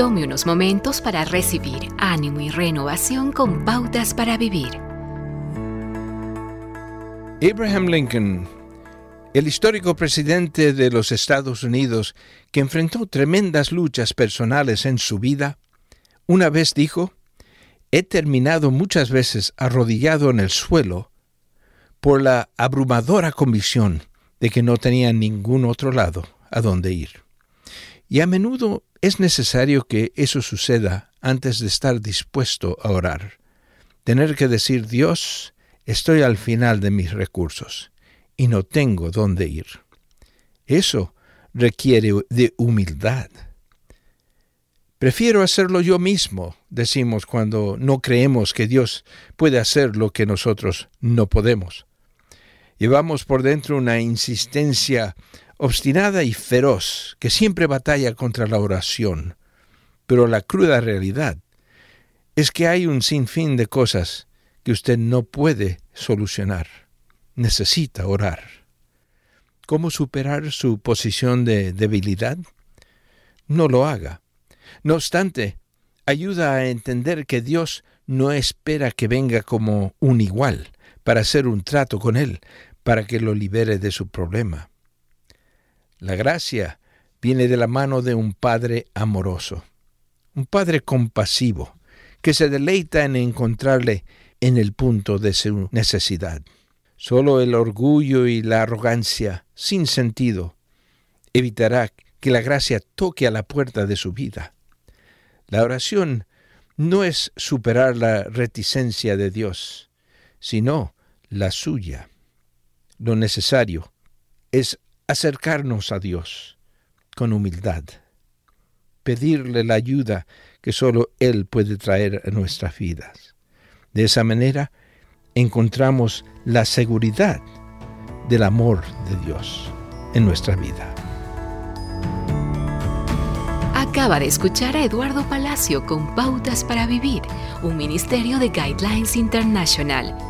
Tome unos momentos para recibir ánimo y renovación con pautas para vivir. Abraham Lincoln, el histórico presidente de los Estados Unidos que enfrentó tremendas luchas personales en su vida, una vez dijo, He terminado muchas veces arrodillado en el suelo por la abrumadora convicción de que no tenía ningún otro lado a donde ir. Y a menudo es necesario que eso suceda antes de estar dispuesto a orar. Tener que decir, Dios, estoy al final de mis recursos y no tengo dónde ir. Eso requiere de humildad. Prefiero hacerlo yo mismo, decimos cuando no creemos que Dios puede hacer lo que nosotros no podemos. Llevamos por dentro una insistencia obstinada y feroz, que siempre batalla contra la oración. Pero la cruda realidad es que hay un sinfín de cosas que usted no puede solucionar. Necesita orar. ¿Cómo superar su posición de debilidad? No lo haga. No obstante, ayuda a entender que Dios no espera que venga como un igual para hacer un trato con Él, para que lo libere de su problema. La gracia viene de la mano de un Padre amoroso, un Padre compasivo, que se deleita en encontrarle en el punto de su necesidad. Solo el orgullo y la arrogancia sin sentido evitará que la gracia toque a la puerta de su vida. La oración no es superar la reticencia de Dios, sino la suya. Lo necesario es acercarnos a Dios con humildad, pedirle la ayuda que solo Él puede traer a nuestras vidas. De esa manera encontramos la seguridad del amor de Dios en nuestra vida. Acaba de escuchar a Eduardo Palacio con Pautas para Vivir, un ministerio de Guidelines International